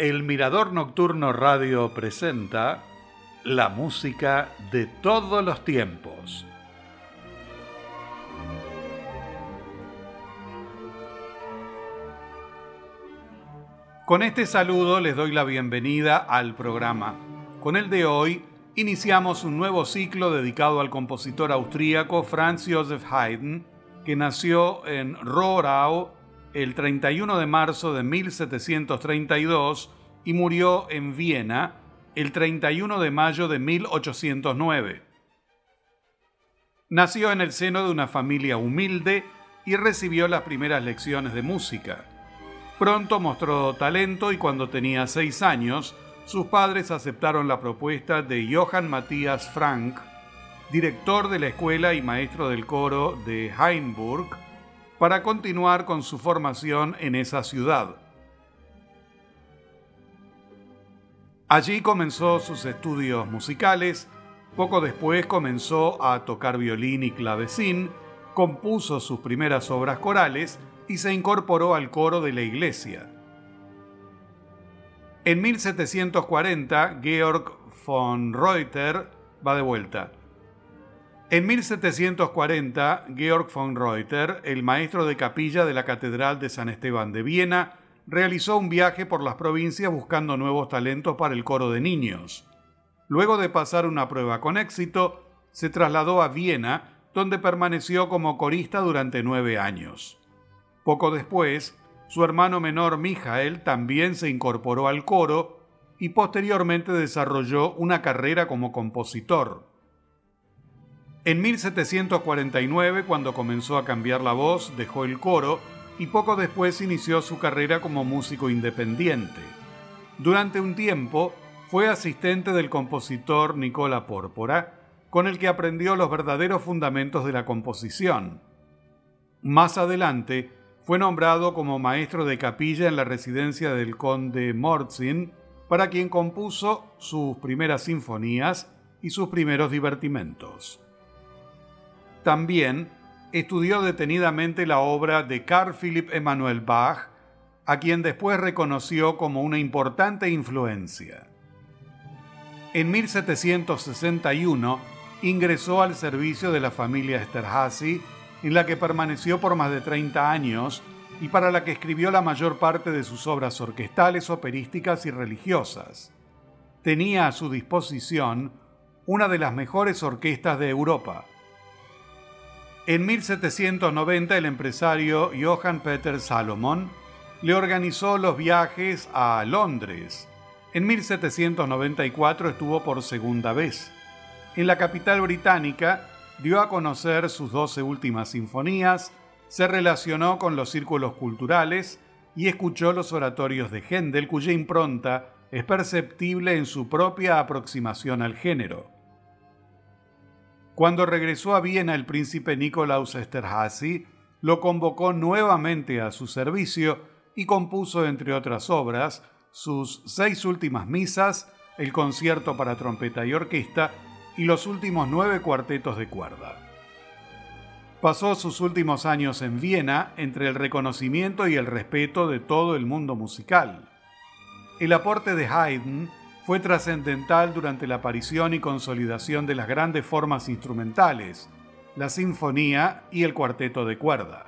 El Mirador Nocturno Radio presenta la música de todos los tiempos. Con este saludo les doy la bienvenida al programa. Con el de hoy iniciamos un nuevo ciclo dedicado al compositor austríaco Franz Joseph Haydn, que nació en Rohrau el 31 de marzo de 1732 y murió en Viena el 31 de mayo de 1809. Nació en el seno de una familia humilde y recibió las primeras lecciones de música. Pronto mostró talento y cuando tenía seis años, sus padres aceptaron la propuesta de Johann Matthias Frank, director de la escuela y maestro del coro de Hainburg, para continuar con su formación en esa ciudad. Allí comenzó sus estudios musicales, poco después comenzó a tocar violín y clavecín, compuso sus primeras obras corales y se incorporó al coro de la iglesia. En 1740, Georg von Reuter va de vuelta. En 1740, Georg von Reuter, el maestro de capilla de la Catedral de San Esteban de Viena, realizó un viaje por las provincias buscando nuevos talentos para el coro de niños. Luego de pasar una prueba con éxito, se trasladó a Viena, donde permaneció como corista durante nueve años. Poco después, su hermano menor Mijael también se incorporó al coro y posteriormente desarrolló una carrera como compositor. En 1749, cuando comenzó a cambiar la voz, dejó el coro y poco después inició su carrera como músico independiente. Durante un tiempo fue asistente del compositor Nicola Pórpora, con el que aprendió los verdaderos fundamentos de la composición. Más adelante fue nombrado como maestro de capilla en la residencia del conde Morzin, para quien compuso sus primeras sinfonías y sus primeros divertimentos. También estudió detenidamente la obra de Carl Philipp Emanuel Bach, a quien después reconoció como una importante influencia. En 1761 ingresó al servicio de la familia Esterházy, en la que permaneció por más de 30 años y para la que escribió la mayor parte de sus obras orquestales, operísticas y religiosas. Tenía a su disposición una de las mejores orquestas de Europa, en 1790 el empresario Johann Peter Salomon le organizó los viajes a Londres. En 1794 estuvo por segunda vez. En la capital británica dio a conocer sus doce últimas sinfonías, se relacionó con los círculos culturales y escuchó los oratorios de Händel, cuya impronta es perceptible en su propia aproximación al género. Cuando regresó a Viena el príncipe Nikolaus Esterházy, lo convocó nuevamente a su servicio y compuso, entre otras obras, sus seis últimas misas, el concierto para trompeta y orquesta y los últimos nueve cuartetos de cuerda. Pasó sus últimos años en Viena entre el reconocimiento y el respeto de todo el mundo musical. El aporte de Haydn fue trascendental durante la aparición y consolidación de las grandes formas instrumentales, la sinfonía y el cuarteto de cuerda.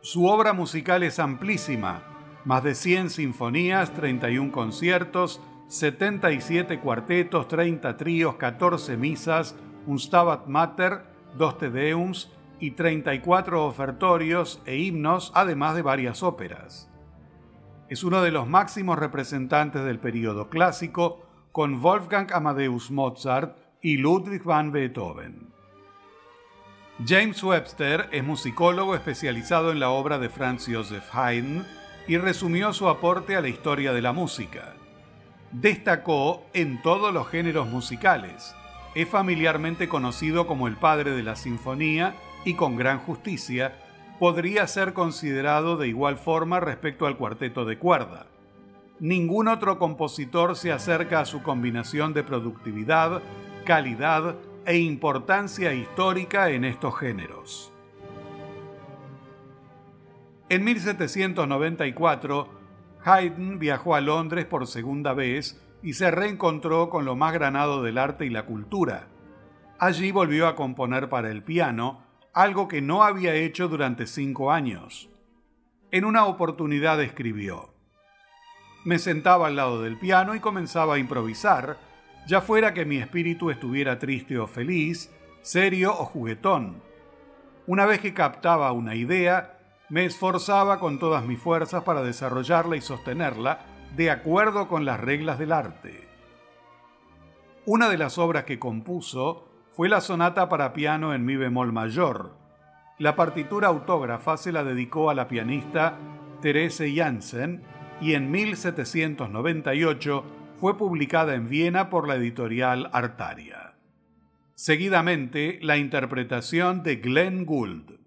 Su obra musical es amplísima, más de 100 sinfonías, 31 conciertos, 77 cuartetos, 30 tríos, 14 misas, un Stabat Mater, dos Te Deums y 34 ofertorios e himnos, además de varias óperas. Es uno de los máximos representantes del período clásico con Wolfgang Amadeus Mozart y Ludwig van Beethoven. James Webster es musicólogo especializado en la obra de Franz Joseph Haydn y resumió su aporte a la historia de la música. Destacó en todos los géneros musicales. Es familiarmente conocido como el padre de la sinfonía y con gran justicia podría ser considerado de igual forma respecto al cuarteto de cuerda. Ningún otro compositor se acerca a su combinación de productividad, calidad e importancia histórica en estos géneros. En 1794, Haydn viajó a Londres por segunda vez y se reencontró con lo más granado del arte y la cultura. Allí volvió a componer para el piano, algo que no había hecho durante cinco años. En una oportunidad escribió, Me sentaba al lado del piano y comenzaba a improvisar, ya fuera que mi espíritu estuviera triste o feliz, serio o juguetón. Una vez que captaba una idea, me esforzaba con todas mis fuerzas para desarrollarla y sostenerla de acuerdo con las reglas del arte. Una de las obras que compuso fue la sonata para piano en mi bemol mayor. La partitura autógrafa se la dedicó a la pianista Therese Janssen y en 1798 fue publicada en Viena por la editorial Artaria. Seguidamente, la interpretación de Glenn Gould.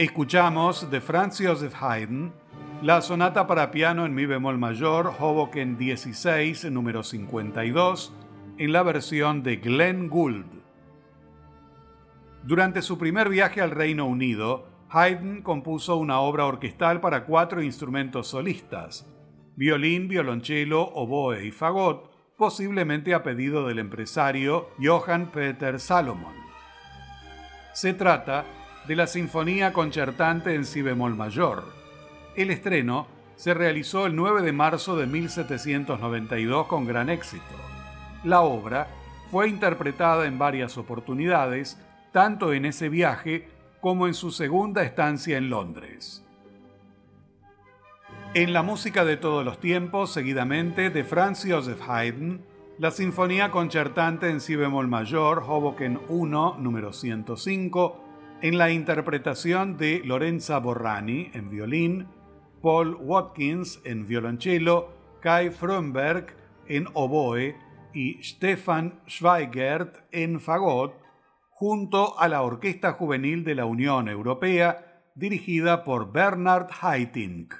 Escuchamos de Franz Joseph Haydn la sonata para piano en mi bemol mayor, Hoboken 16, número 52, en la versión de Glenn Gould. Durante su primer viaje al Reino Unido, Haydn compuso una obra orquestal para cuatro instrumentos solistas, violín, violonchelo, oboe y fagot, posiblemente a pedido del empresario Johann Peter Salomon. Se trata de la Sinfonía Concertante en Si bemol mayor. El estreno se realizó el 9 de marzo de 1792 con gran éxito. La obra fue interpretada en varias oportunidades, tanto en ese viaje como en su segunda estancia en Londres. En la música de todos los tiempos, seguidamente, de Franz Joseph Haydn, la Sinfonía Concertante en Si bemol mayor, Hoboken 1, número 105, en la interpretación de Lorenza Borrani en violín, Paul Watkins en violonchelo, Kai Fromberg en oboe y Stefan Schweigert en fagot, junto a la Orquesta Juvenil de la Unión Europea, dirigida por Bernard Haitink.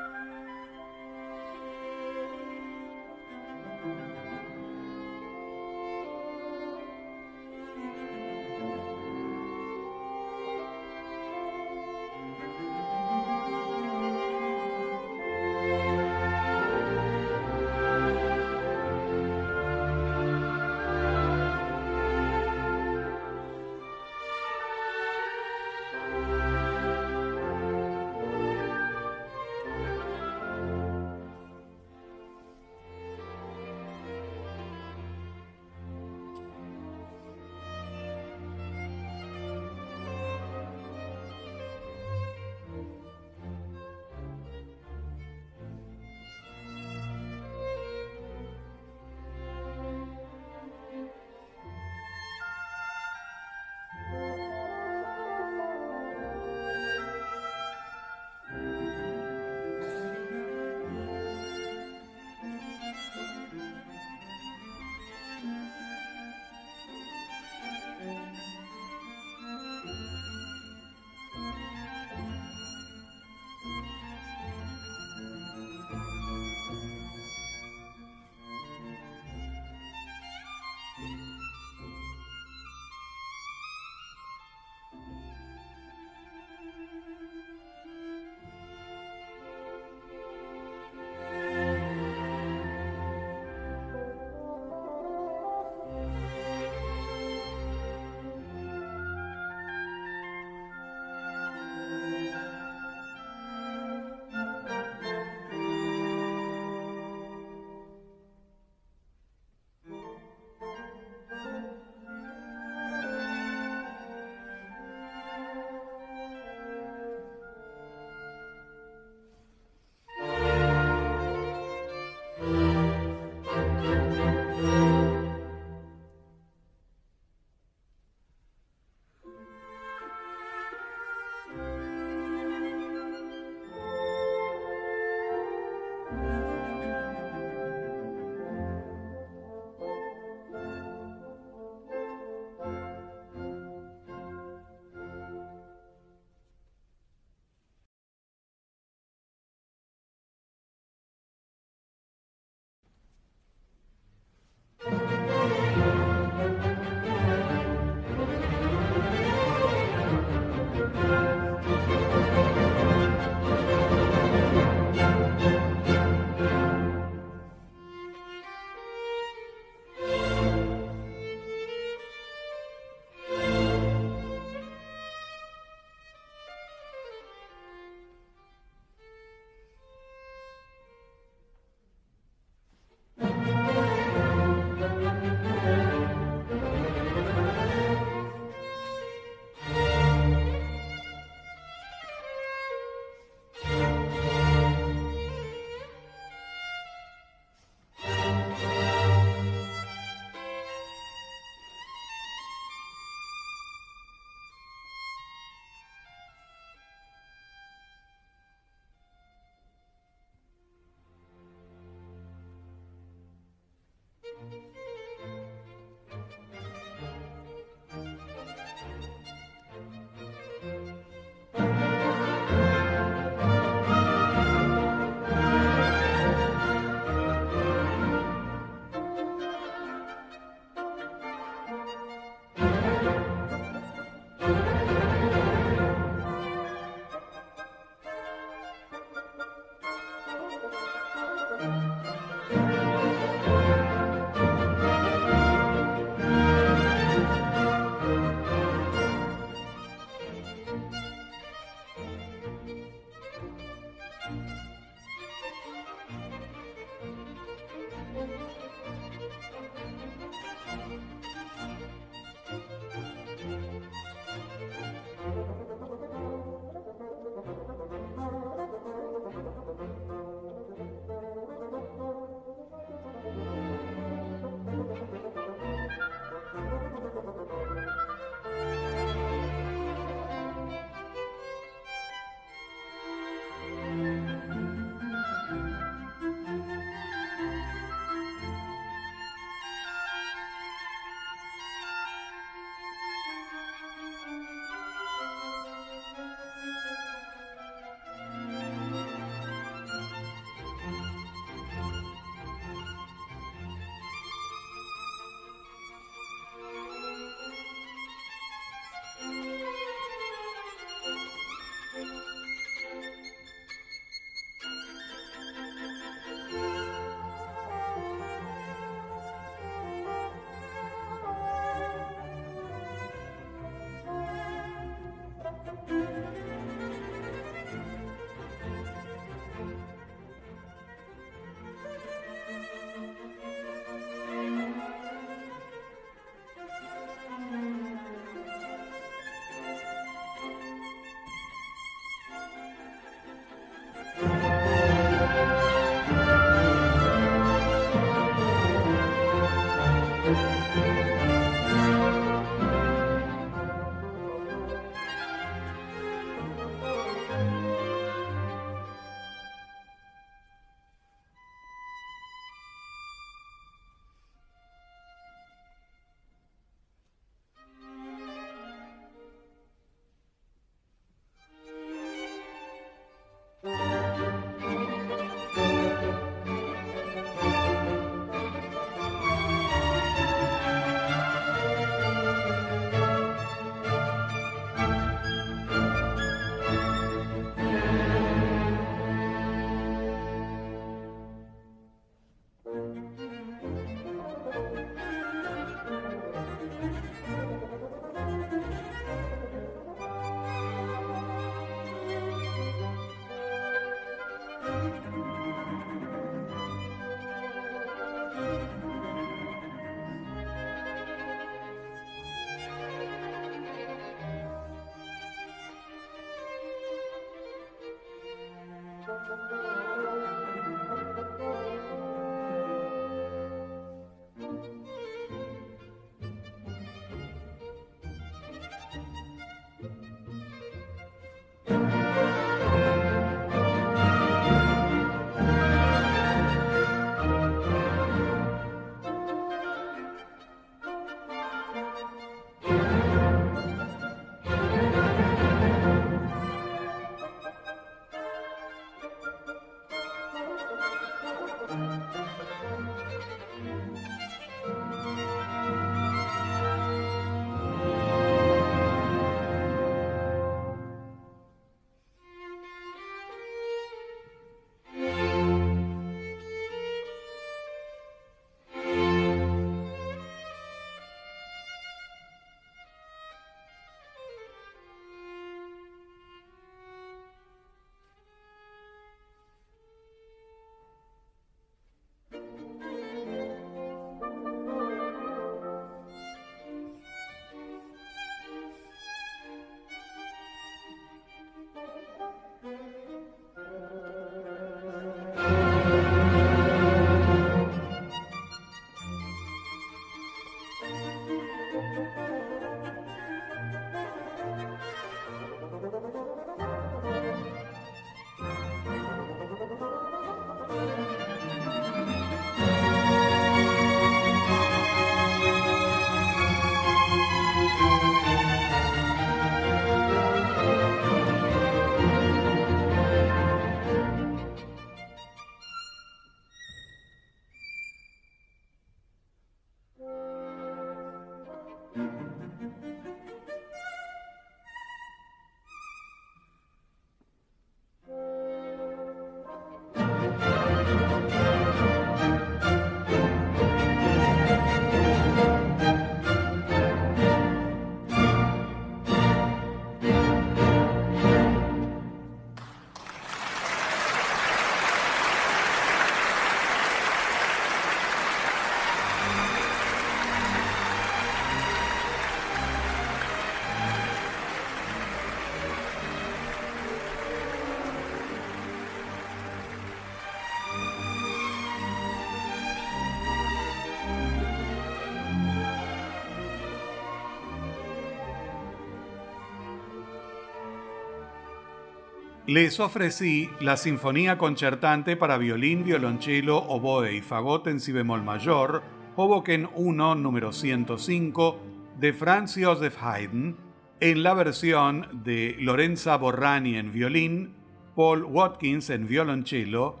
Les ofrecí la Sinfonía Concertante para violín, violonchelo, oboe y fagot en si bemol mayor, Hoboken 1, número 105, de Franz Joseph Haydn, en la versión de Lorenza Borrani en violín, Paul Watkins en violonchelo,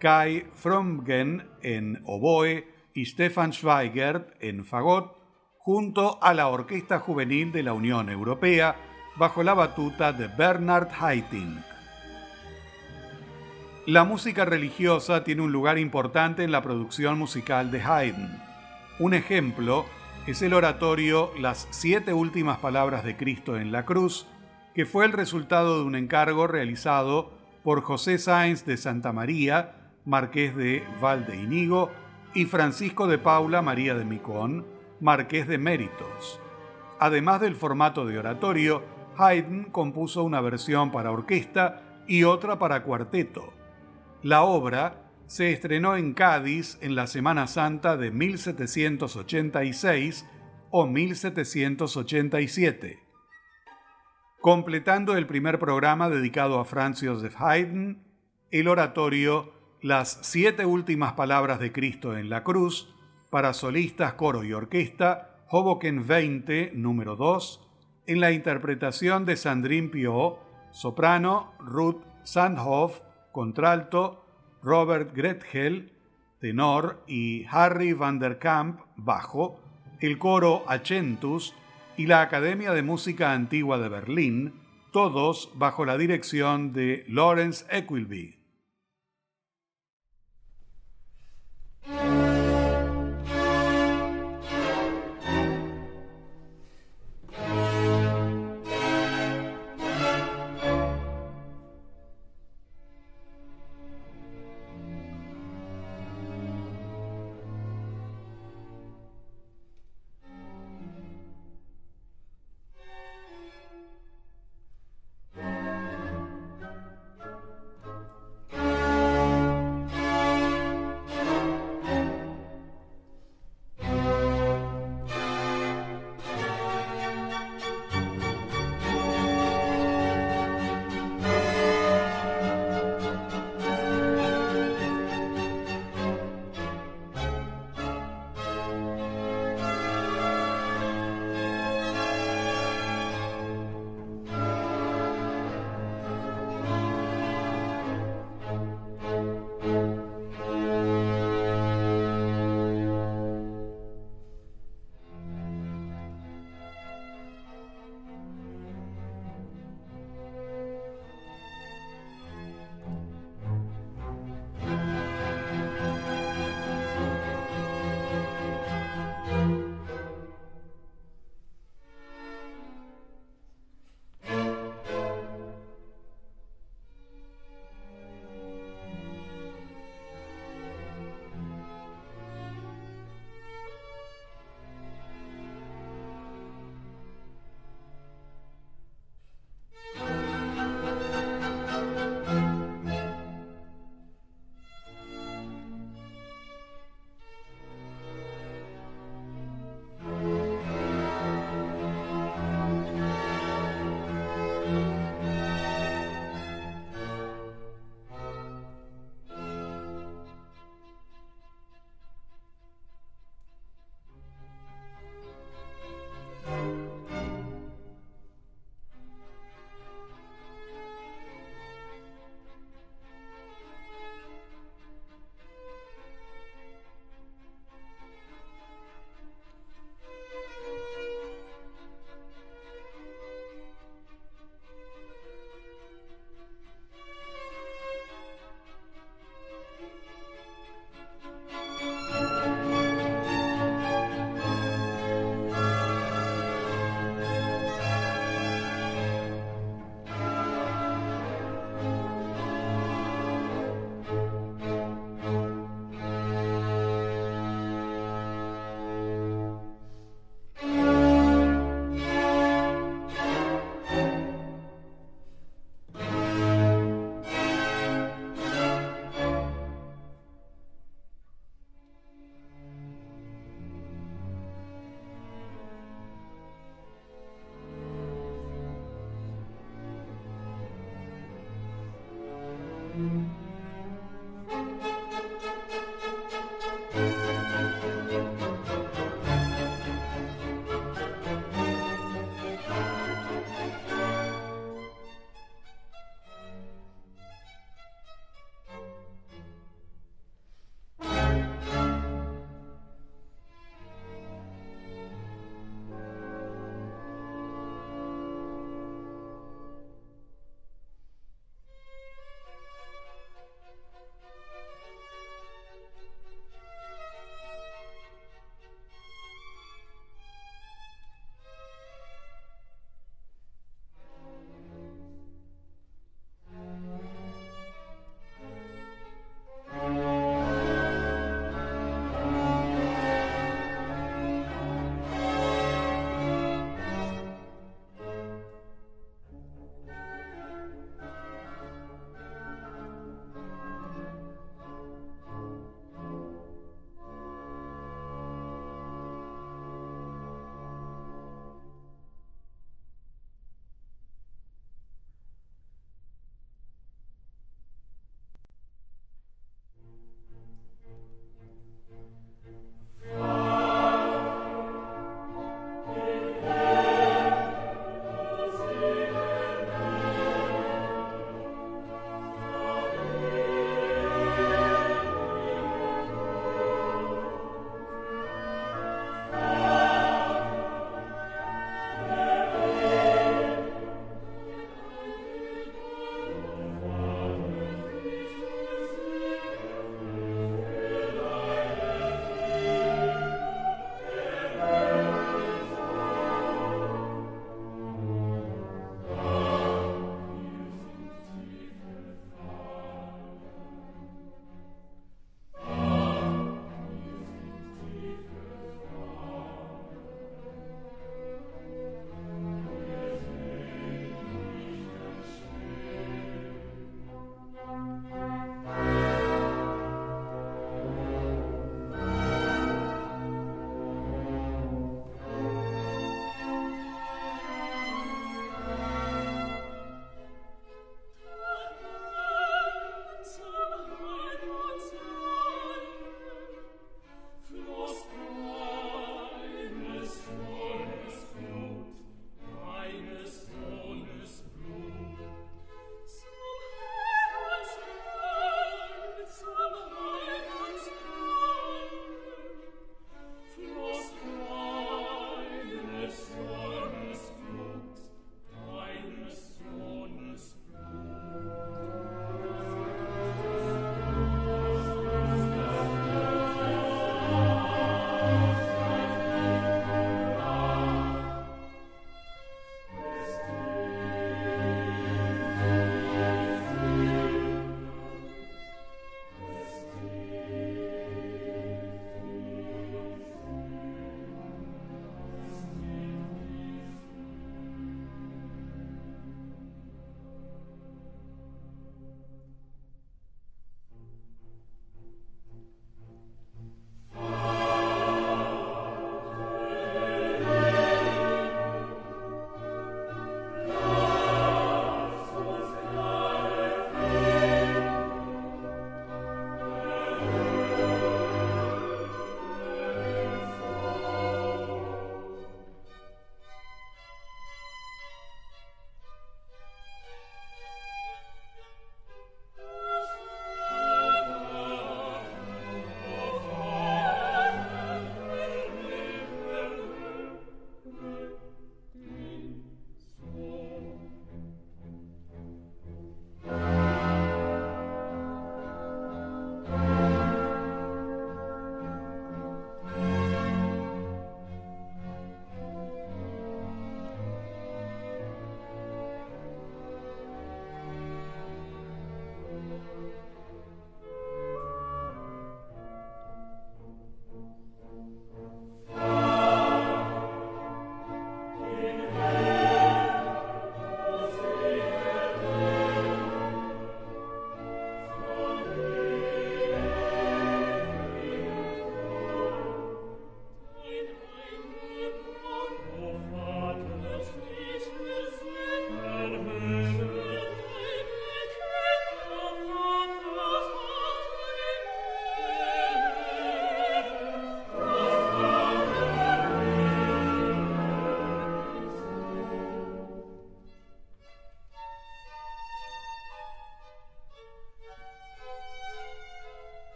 Kai Fromgen en oboe y Stefan Schweigert en fagot, junto a la Orquesta Juvenil de la Unión Europea, bajo la batuta de Bernard Haitink. La música religiosa tiene un lugar importante en la producción musical de Haydn. Un ejemplo es el oratorio Las siete últimas palabras de Cristo en la cruz, que fue el resultado de un encargo realizado por José Sáenz de Santa María, marqués de Valdeinigo, y Francisco de Paula María de Micón, marqués de Méritos. Además del formato de oratorio, Haydn compuso una versión para orquesta y otra para cuarteto. La obra se estrenó en Cádiz en la Semana Santa de 1786 o 1787. Completando el primer programa dedicado a Franz Joseph Haydn, el oratorio Las siete últimas palabras de Cristo en la cruz, para solistas, coro y orquesta, Hoboken 20, número 2, en la interpretación de Sandrine Pio, soprano, Ruth Sandhoff, contralto, Robert Gretchel, tenor, y Harry van der Kamp, bajo, el coro Achentus y la Academia de Música Antigua de Berlín, todos bajo la dirección de Lawrence Equilby.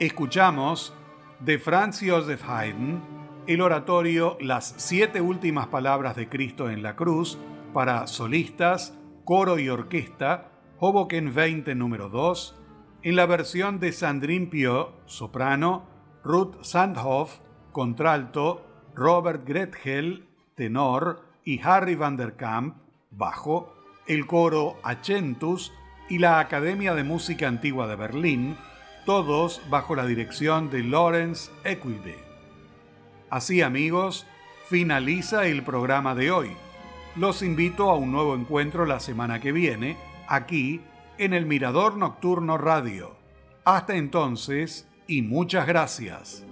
Escuchamos de Franz Joseph Haydn el oratorio Las siete últimas palabras de Cristo en la cruz para solistas, coro y orquesta, Hoboken 20 número 2, en la versión de Sandrine Pio, soprano, Ruth Sandhoff, contralto, Robert Grethel, tenor, y Harry van der Kamp, bajo, el coro Achentus y la Academia de Música Antigua de Berlín, todos bajo la dirección de Lawrence Equilby. Así amigos, finaliza el programa de hoy. Los invito a un nuevo encuentro la semana que viene, aquí en el Mirador Nocturno Radio. Hasta entonces y muchas gracias.